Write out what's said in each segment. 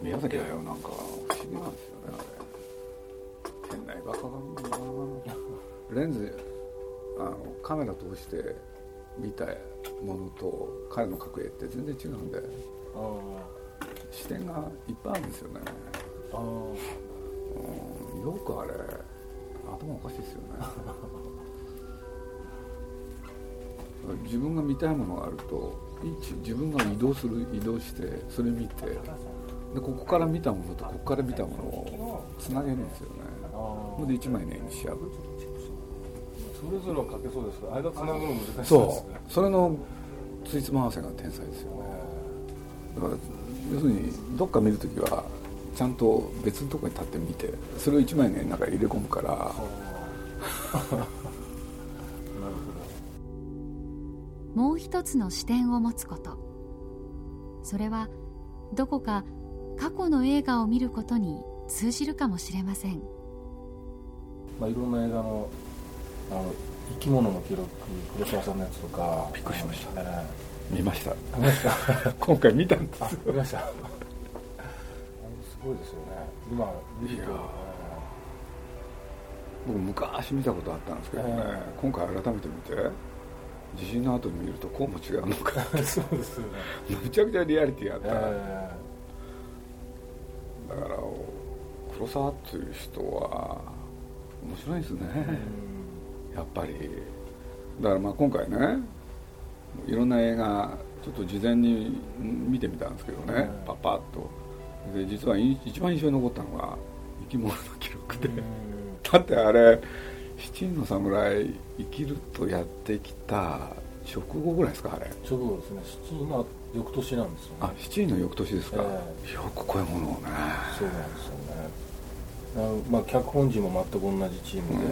宮崎駿なんか。不思議なんですよねあれ。変な映画化がるなレンズあのカメラ通して見たものと彼の描く絵って全然違うんで。視点がいっぱいあるんですよね。あ、うん、よくあれ頭おかしいですよね。自分が見たいものがあると自分が移動する移動してそれ見てでここから見たものとここから見たものをつなげるんですよね。ほんで1枚の絵にしちゃうそれぞれは書けそうですけど間つなぐの難しいですね。そう。それのついつま合わせが天才ですよね。だから要するにどっか見るときはちゃんと別のところに立ってみてそれを1枚の絵の中に入れ込むから。もう一つの視点を持つこと。それはどこか過去の映画を見ることに通じるかもしれません、まあ、いろんな映画のあの生き物の記録黒沢さんのやつとか。びっくりしました、ね、見ました。見ました。今回見たんです。見ました。すごいですよね。今見て僕昔見たことあったんですけどね、えー、今回改めて見て地震の後に見るとこうも違うのか そうですよね。むちゃくちゃリアリティあった、えー、だから黒沢っていう人は面白いですね、やっぱり。だからまあ今回ねいろんな映画ちょっと事前に見てみたんですけどね、パパッと。で実は一番印象に残ったのが生き物の記録で、だってあれ七人の侍生きるとやってきた直後ぐらいですかあれ。直後ですね。七人の翌年なんですよね。あ七人の翌年ですか、えー、よくこういうものをね。そうなんですよね。まあ脚本陣も全く同じチームで、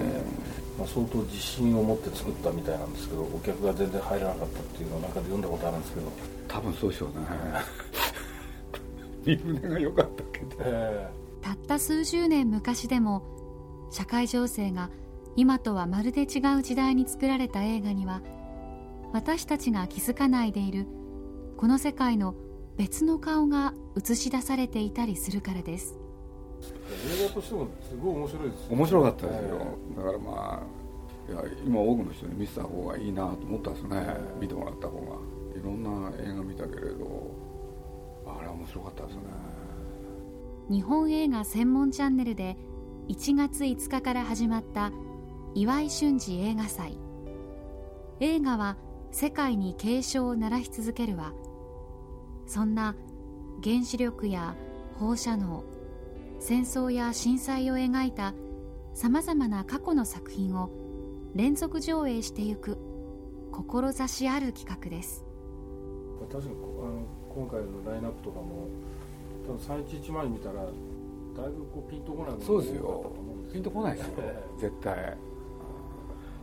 まあ、相当自信を持って作ったみたいなんですけどお客が全然入らなかったっていうのを中で読んだことあるんですけど。多分そうでしょうね。身胸が良かったけど、えー、たった数十年昔でも社会情勢が今とはまるで違う時代に作られた映画には私たちが気づかないでいるこの世界の別の顔が映し出されていたりするからです。映画としてもすごい面白いです、ね、面白かったですよ、だからまあいや今多くの人に見せた方がいいなと思ったんですね、見てもらった方が。いろんな映画見たけれどあれは面白かったですね。日本映画専門チャンネルで1月5日から始まった岩井俊二映画祭。映画は世界に警鐘を鳴らし続けるはそんな原子力や放射能戦争や震災を描いたさまざまな過去の作品を連続上映していく志ある企画です。確かにあの今回のラインナップとかも多分311前に見たらだいぶこうピンとこないそうですよ。ピンとこないですよ。絶対。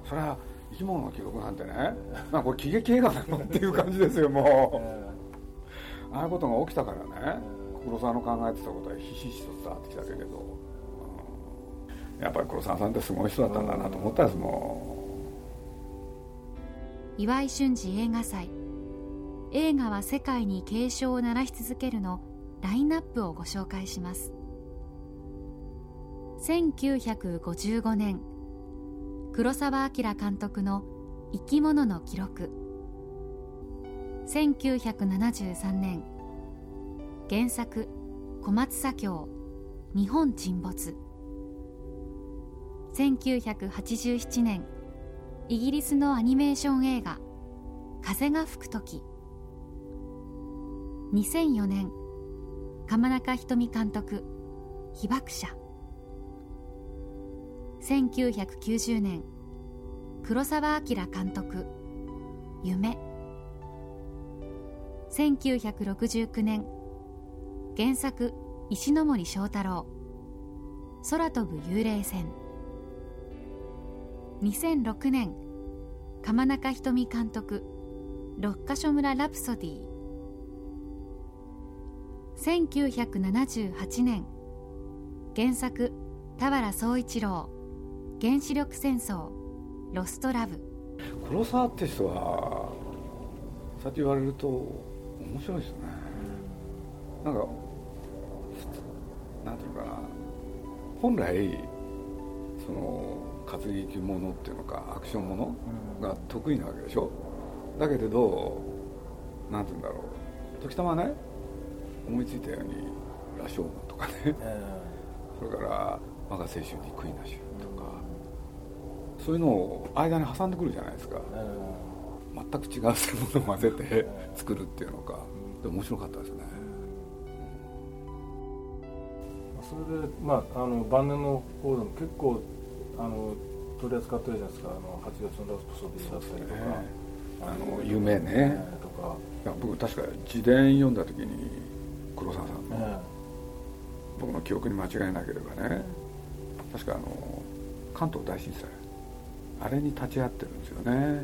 それは生き物の記録なんてね。まあこれ喜劇映画なのっていう感じですよもうああいうことが起きたからね。黒沢の考えてたことはひしひしと伝わってきたけれど、うん、やっぱり黒沢さんってすごい人だったんだなと思ったですもん岩井俊二映画祭。映画は世界に警鐘を鳴らし続けるのラインナップをご紹介します。1955年黒澤明監督の「生き物の記録」1973年。原作小松左京日本沈没。1987年イギリスのアニメーション映画「風が吹く時」2004年鎌中瞳監督「被爆者」1990年黒澤明監督「夢」1969年。原作石森章太郎。空飛ぶ幽霊船。2006年。鎌中瞳監督六ヶ所村ラプソディ。1978年。原作田原総一郎。原子力戦争。ロストラブ。黒沢って人はそうやって言われると面白いですね、なんかなんていうのかな。本来その活劇ものっていうのかアクションものが得意なわけでしょ？だけれどなんていうんだろう。時たまね思いついたように「羅生門」とかね、それから「我が青春に悔いなし」とか、そういうのを間に挟んでくるじゃないですか、全く違うものを混ぜて作るっていうのかで面白かったですね、それでまああの晩年の方でも結構あの取り扱ってるじゃないですか。あの8月のラストソディだったりとか、ね、あの夢ね、とか。いや僕確か自伝読んだ時に黒沢さんの、ね、僕の記憶に間違いなければね確かあの関東大震災あれに立ち会ってるんですよね。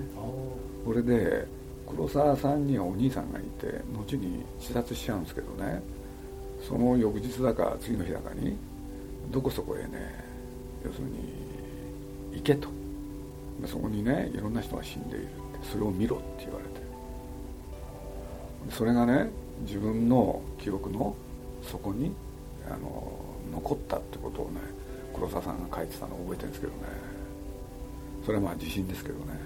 これで黒沢さんにはお兄さんがいて後に自殺しちゃうんですけどね。その翌日だか次の日だかにどこそこへね要するに行けと。そこにねいろんな人が死んでいるってそれを見ろって言われて。それがね自分の記憶の底にあの残ったってことをね黒沢さんが書いてたのを覚えてるんですけどねそれはまあ自信ですけどね。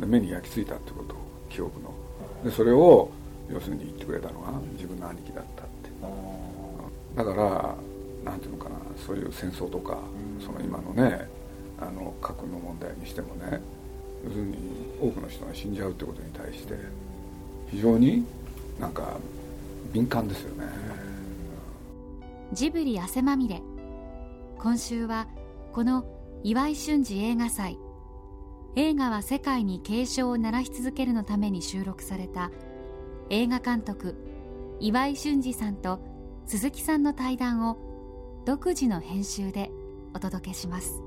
で目に焼き付いたってこと記憶の。でそれを要するに言ってくれたのが自分の兄貴だったって。だから何ていうのかなそういう戦争とかその今のねあの核の問題にしてもね要するに多くの人が死んじゃうってことに対して非常になんか敏感ですよね。ジブリ汗まみれ。今週はこの岩井俊二映画祭。映画は世界に警鐘を鳴らし続けるのために収録された。映画監督岩井俊二さんと鈴木さんの対談を独自の編集でお届けします。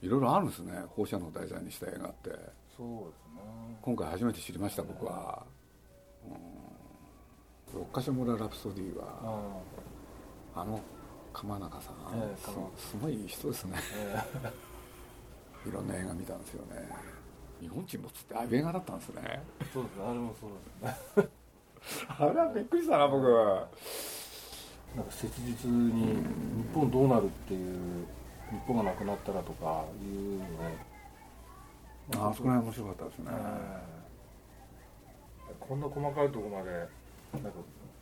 いろいろあるんですね。放射能を題材にした映画って。そうですね。今回初めて知りました僕は、うん、六ヶ所村ラプソディはあの鎌中さん、えー、すごい人ですね、えー、いろんな映画見たんですよね。日本沈没ってああいう映画だったんですね。そうですね。あれもそうですね。あれはびっくりしたな僕。はなんか切実に日本どうなるっていう日本がなくなったらとかいうのであそこら辺面白かったですね、えー、こんな細かいところまでなんか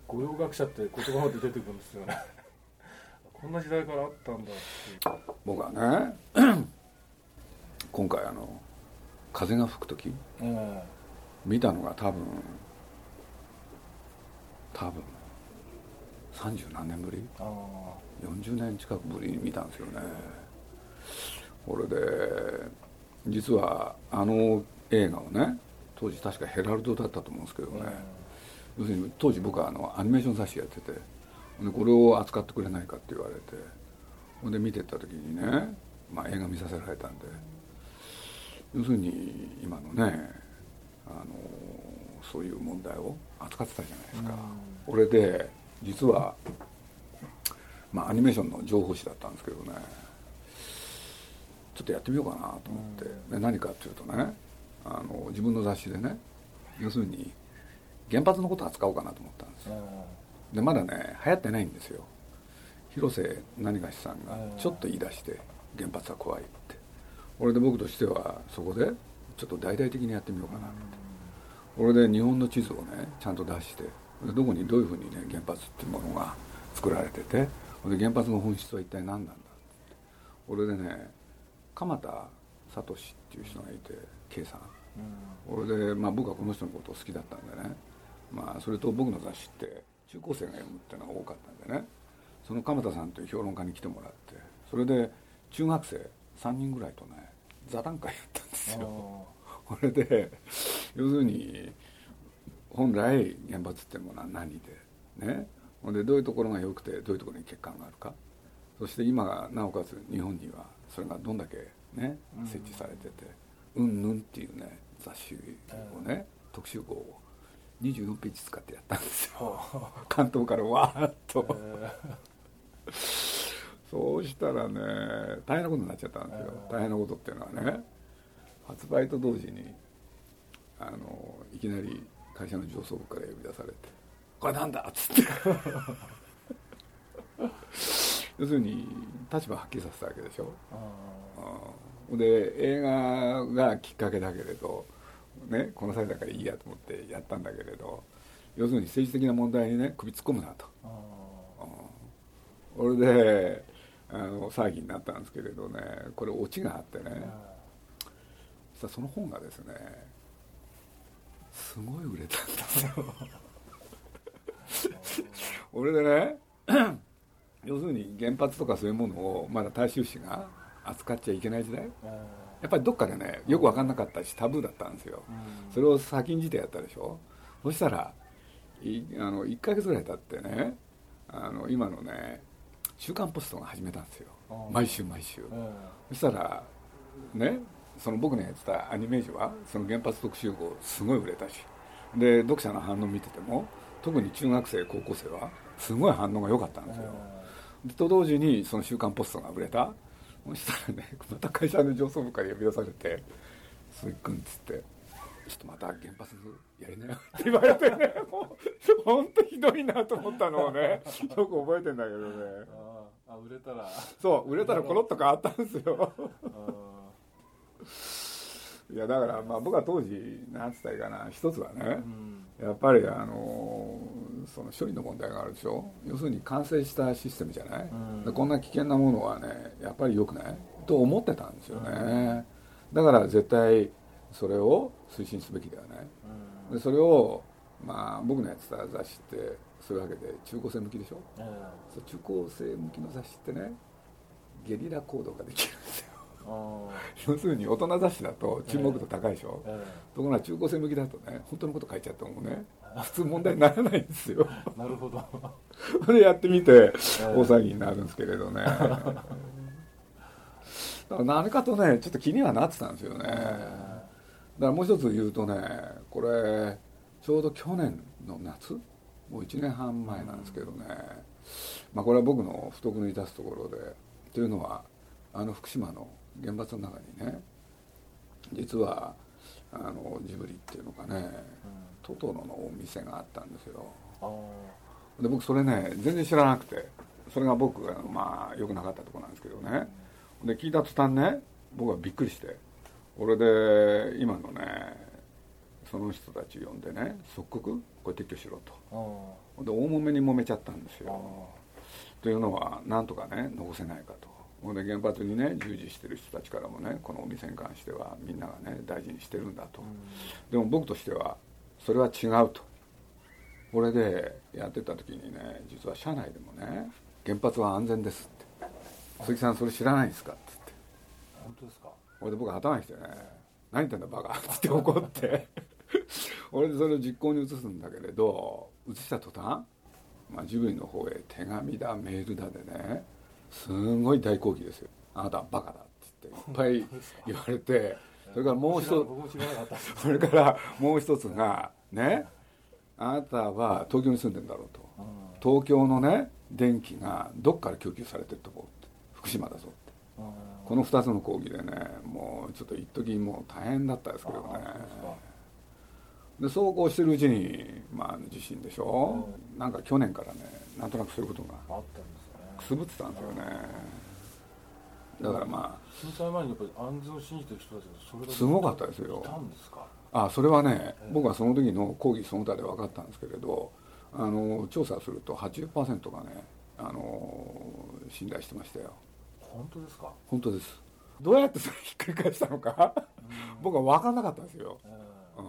御用学者って言葉まで出てくるんですよね。こんな時代からあったんだって僕はね 今回あの風が吹く時、えー、見たのが多分多分三十何年ぶり？40年近くぶりに見たんですよね。これで実はあの映画をね当時確かヘラルドだったと思うんですけどね、要するに当時僕はあのアニメーション雑誌やっててでこれを扱ってくれないかって言われてほんで見てった時にね、まあ、映画見させられたんで要するに今のねあのそういう問題を扱ってたじゃないですか、これで実はまあアニメーションの情報誌だったんですけどねちょっとやってみようかなと思って、で何かっていうとねあの自分の雑誌でね要するに原発のこと扱おうかなと思ったんですよ、でまだね流行ってないんですよ。広瀬何がしさんがちょっと言い出して原発は怖いって。これで僕としてはそこでちょっと大々的にやってみようかなって。これで日本の地図をねちゃんと出してどこにどういうふうにね原発っていうものが作られててで原発の本質は一体何なんだって。これでね鎌田聡っていう人がいて K さん、これで、まあ、僕はこの人のことを好きだったんでね、まあ、それと僕の雑誌って中高生が読むっていうのが多かったんでね。その鎌田さんという評論家に来てもらってそれで中学生3人ぐらいとね座談会やったんですよ。これで要するに本来原発っていうものは何でね。ほんでどういうところが良くてどういうところに欠陥があるか。そして今なおかつ日本にはそれがどんだけね設置されてて「うんぬん」っていうね雑誌をね特集号を24ページ使ってやったんですよ。関東からわーっと。そうしたらね大変なことになっちゃったんですよ。大変なことっていうのはね発売と同時にあのいきなり会社の上層部から呼び出されて「これなんだ!」っつって。要するに立場はっきりさせたわけでしょ。で映画がきっかけだけれど、ね、この際だからいいやと思ってやったんだけれど要するに政治的な問題にね首突っ込むなと。これであの騒ぎになったんですけれどねこれオチがあってねさその本がですねすごい売れたんですよ俺でね 要するに原発とかそういうものをまだ大衆紙が扱っちゃいけない時代やっぱりどっかでねよく分かんなかったしタブーだったんですよ。それを先んじてやったでしょ？そしたらいあの1ヶ月ぐらい経ってねあの今のね「週刊ポスト」が始めたんですよ。毎週毎週。そしたらねその僕のやってたアニメージュはその原発特集号すごい売れたし。で読者の反応見てても特に中学生高校生はすごい反応が良かったんですよ。と同時にその「週刊ポスト」が売れたそしたらねまた会社の上層部から呼び出されて「鈴木君」っつって「ちょっとまた原発やりなよ」って言われてね もう本当ひどいなと思ったのをねよく覚えてんだけどね。あ売れたら。そう売れたらコロッと変わったんですよ。いやだからまあ僕は当時何つったらいいかな一つはね、やっぱりあのその処理の問題があるでしょ？要するに完成したシステムじゃない、うん、こんな危険なものはねやっぱり良くない？と思ってたんですよね、だから絶対それを推進すべきではない、でそれをまあ僕のやってた雑誌ってそういうわけで中高生向きでしょ、うん、そう中高生向きの雑誌ってねゲリラ行動ができるんですよ。要するに大人雑誌だと注目度高いでしょ、えー、ところが中高生向きだとね本当のこと書いちゃってもね普通問題にならないんですよ。なるほど。それやってみて大騒ぎになるんですけれどね、だから何かとねちょっと気にはなってたんですよね、だからもう一つ言うとねこれちょうど去年の夏？もう1年半前なんですけどね、まあこれは僕の不徳の致すところでというのはあの福島の原発の中にね実はあのジブリっていうのかね、うん、トトロのお店があったんですよ。で僕それね全然知らなくてそれが僕がまあ良くなかったとこなんですけどね、うん、で聞いた途端ね僕はびっくりして俺で今のねその人たち呼んでね即刻これ撤去しろと。で大揉めに揉めちゃったんですよ。というのはなんとかね残せないかと。で原発にね従事してる人たちからもねこのお店に関してはみんながね大事にしてるんだと、うん、でも僕としてはそれは違うと。これでやってた時にね実は社内でもね原発は安全ですって。鈴木さんそれ知らないんですかって言って。本当ですか？これで僕頭にきてね何言ってんだバカ。って怒って。俺でそれを実行に移すんだけれど移した途端、まあ、ジブリの方へ手紙だメールだでねすごい大抗議ですよ。あなたはバカだって言っていっぱい言われてそれからもう一つそれからもう一つがねあなたは東京に住んでんだろうと。東京のね電気がどっから供給されてるとこって。福島だぞって。この2つの抗議でねもうちょっと一時もう大変だったですけどね。でそうこうしてるうちにまあ地震でしょ、うなんか去年からねなんとなくそういうことがくすぶってたんですよねだからまあ震災前にやっぱり安全を信じてる人たちがそれすごかったですよ。いたんですか？あそれはね、僕はその時の講義その他で分かったんですけれどあの調査すると80%がねあの信頼してましたよ。本当ですか？本当です。どうやってそれひっくり返したのか僕は分かんなかったんですよ、えー、うん。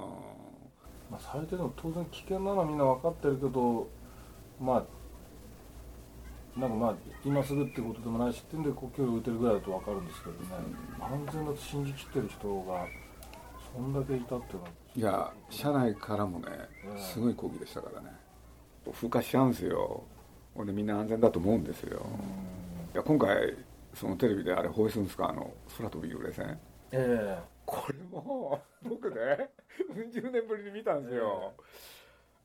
まあ、最低でも当然危険なのはみんな分かってるけどまあなんかまあ今すぐってことでもないしってんで呼吸を打てるぐらいだと分かるんですけどね、安全だと信じきってる人がそんだけいたっていうのは。いや社内からもねすごい抗議でしたからね。風化しちゃうんですよ。ほんでみんな安全だと思うんですよ。いや今回そのテレビであれ放映するんですか？あの空飛び幽霊船。ええ。これも僕ねうん十年ぶりに見たんですよ、え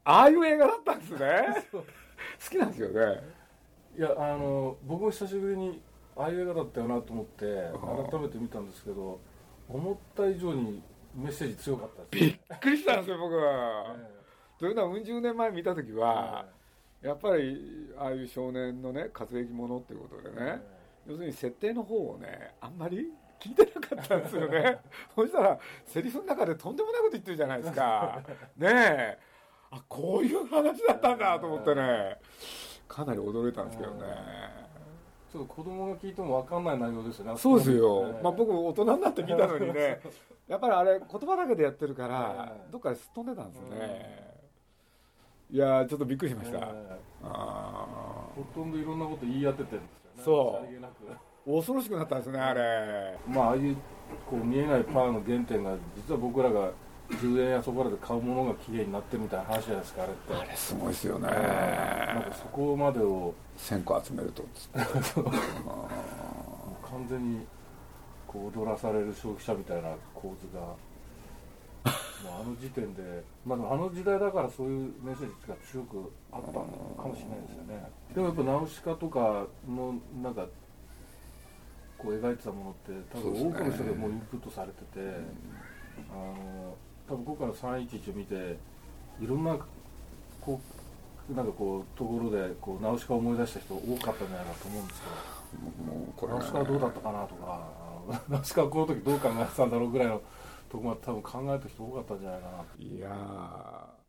ああいう映画だったんですね。好きなんですよねいやあの僕も久しぶりにああいう映画だったよなと思って改めて見たんですけど思った以上にメッセージ強かったです、ね、びっくりしたんですよ僕は、えー、というのはうん十年前見た時は、えー、やっぱりああいう少年のね活躍ものっていうことでね、えー、要するに設定の方をねあんまり聞いてなかったんですよね。そしたらセリフの中でとんでもないこと言ってるじゃないですか。ねえ。あこういう話だったんだと思ってねかなり驚いたんですけどね。ちょっと子供が聞いても分かんない内容ですよね。そうですよ、ね、まあ、僕大人になって聞いたのにね。やっぱりあれ言葉だけでやってるからどっかですっ飛んでたんですよね。いやちょっとびっくりしました、あほとんどいろんなこと言い当ててるんですよね。そう。恐ろしくなったんですねあれ。まあああいうこう見えないパワーの原点が実は僕らが10円やそこらで買うものが綺麗になってるみたいな話じゃないですかあれって。あれすごいですよね、なんかそこまでを。1000個集めると完全にこう踊らされる消費者みたいな構図が。もうあの時点で、まあ、あの時代だからそういうメッセージが強くあったのかもしれないですよね。でもやっぱナウシカとかのなんかこう描いてたものって多分多くの人がもうインプットされてて、ね、あの多分今回の311を見ていろんなこうなんかこうところでこうナウシカを思い出した人多かったんじゃないかと思うんですけどもうこれ、ナウシカはどうだったかなとかナウシカはこの時どう考えてたんだろうぐらいのとこまで多分考えた人多かったんじゃないかないや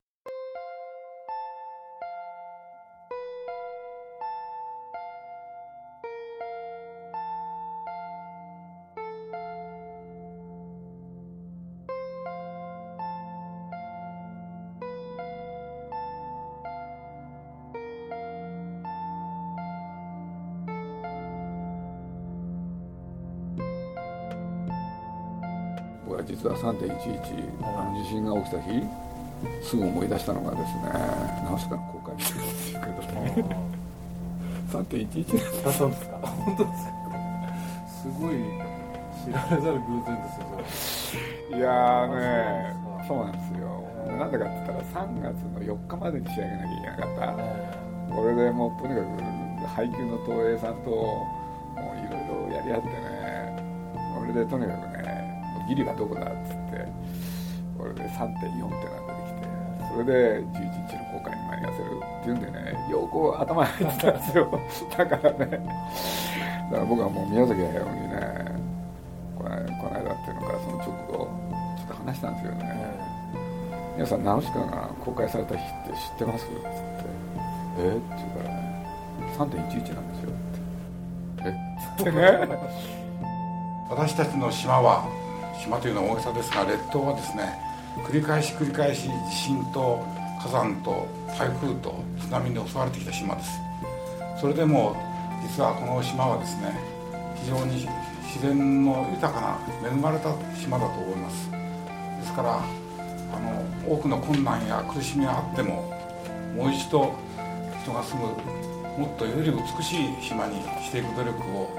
実は3.11あの地震が起きた日すぐ思い出したのがですね直しかの公開日ですけどね3.11だったんですか。本当ですか。すごい知られざる偶然ですよいやねそうなんですよ。なんでかって言ったら3月の4日までに仕上げなきゃいけなかった。これでもうとにかく配給の東映さんともういろいろやり合ってね。これでとにかくギリはどこだっつってこれで3.4ってのが出てきてそれで11日の公開に間に合わせるっていうんでねよく頭に入ってたんですよ。だからね。だから僕はもう宮崎駿にねこの間っていうのかその直後ちょっと話したんですけどね皆さんナウシカが公開された日って知ってます？っつって「えっ?」って言うからね「3.11なんですよ」って「え？っ?」つってね。私たちの島は島というのは大げさですが列島はですね繰り返し繰り返し地震と火山と台風と津波に襲われてきた島です。それでも実はこの島はですね非常に自然の豊かな恵まれた島だと思います。ですからあの多くの困難や苦しみがあってももう一度人が住むもっとより美しい島にしていく努力を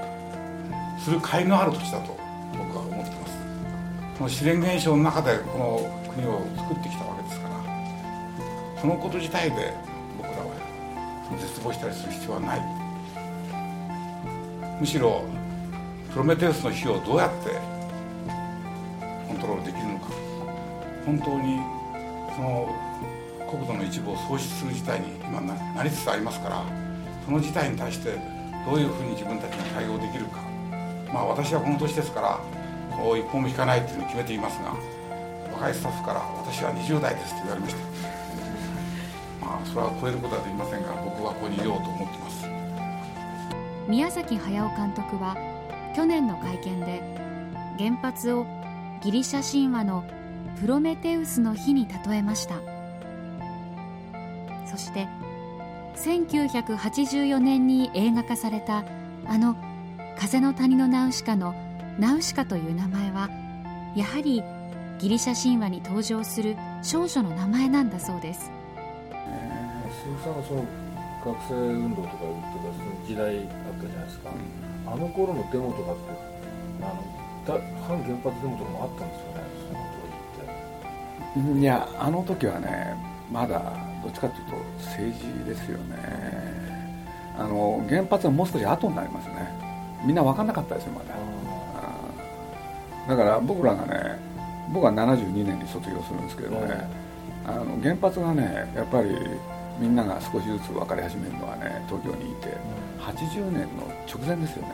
する甲斐のある土地だと僕は思ってます。この自然現象の中でこの国を作ってきたわけですからそのこと自体で僕らは絶望したりする必要はない。むしろプロメテウスの火をどうやってコントロールできるのか。本当にその国土の一部を喪失する事態に今なりつつありますからその事態に対してどういうふうに自分たちが対応できるか。まあ私はこの年ですから一歩も引かないっていうのを決めていますが若いスタッフから「私は20代です」って言われました。まあそれは超えることはできませんが僕はここにいようと思ってます。宮崎駿監督は去年の会見で原発をギリシャ神話のプロメテウスの日に例えました。そして1984年に映画化されたあの「風の谷のナウシカ」のナウシカという名前はやはりギリシャ神話に登場する少女の名前なんだそうです。鈴木さんがその学生運動とか言ってたその時代あったじゃないですか、うん、あの頃のデモとかってあの反原発デモとかもあったんですよねその当時って。いやあの時はねまだどっちかというと政治ですよね。あの原発はもう少し後になりますね。みんな分かんなかったですよまだだから僕らがね僕は72年に卒業するんですけどね、あの原発がねやっぱりみんなが少しずつ分かり始めるのはね東京にいて80年の直前ですよね、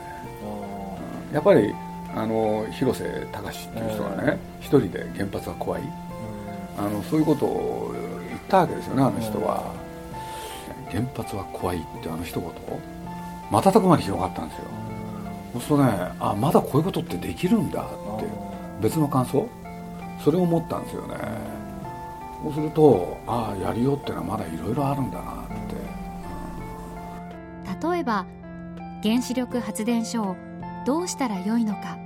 うん、やっぱりあの広瀬隆っていう人がね一人で原発が怖い、あのそういうことを言ったわけですよねあの人は、原発は怖いってあの一言瞬く間に広がったんですよ、そうするとねあまだこういうことってできるんだって別の感想？それを思ったんですよね。そうするとああやりようってのはまだいろいろあるんだなって、例えば原子力発電所をどうしたらよいのか。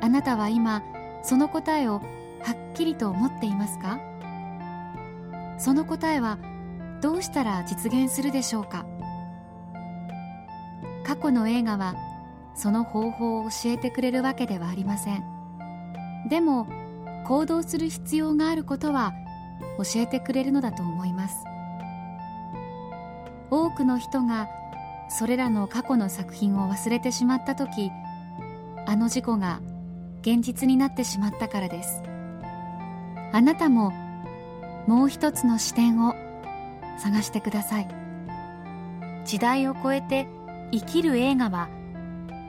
あなたは今その答えをはっきりと思っていますか？その答えはどうしたら実現するでしょうか？過去の映画はその方法を教えてくれるわけではありません。でも行動する必要があることは教えてくれるのだと思います。多くの人がそれらの過去の作品を忘れてしまった時あの事故が現実になってしまったからです。あなたももう一つの視点を探してください。時代を超えて生きる映画は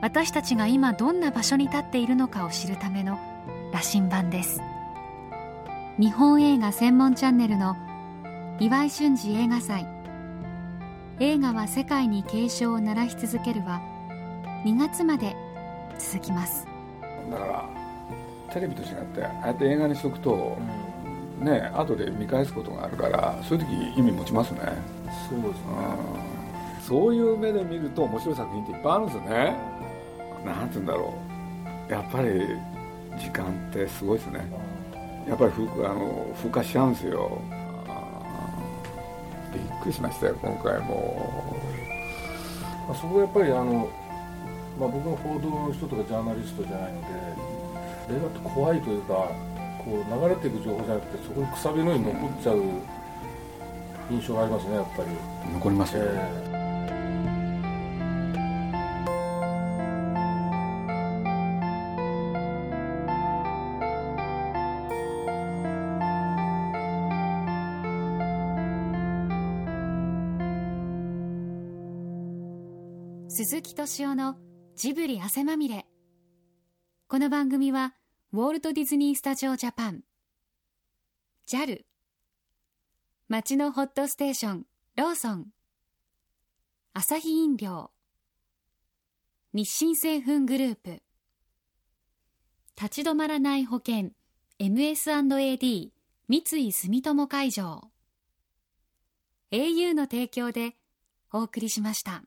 私たちが今どんな場所に立っているのかを知るための羅針盤です。日本映画専門チャンネルの岩井俊二映画祭。映画は世界に警鐘を鳴らし続けるは2月まで続きます。だからテレビと違ってああやって映画にしとくと、うん、ね後で見返すことがあるからそういう時意味持ちますね。そうですね、うん、そういう目で見ると面白い作品っていっぱいあるんですよね。なんて言うんだろう。やっぱり時間ってすごいですね。やっぱりあの風化しちゃうんですよ。びっくりしましたよ今回も。そこはやっぱりあの、まあ、僕も報道の人とかジャーナリストじゃないので映画って怖いというかこう流れていく情報じゃなくてそこにくさびのように残っちゃう印象がありますねやっぱり。残りますよ、えー鈴木敏夫のジブリ汗まみれ。この番組はウォルト・ディズニー・スタジオ・ジャパン。JAL 街のホットステーションローソン。アサヒ飲料。日清製粉グループ。立ち止まらない保険 MS&AD 三井住友海上。au の提供でお送りしました。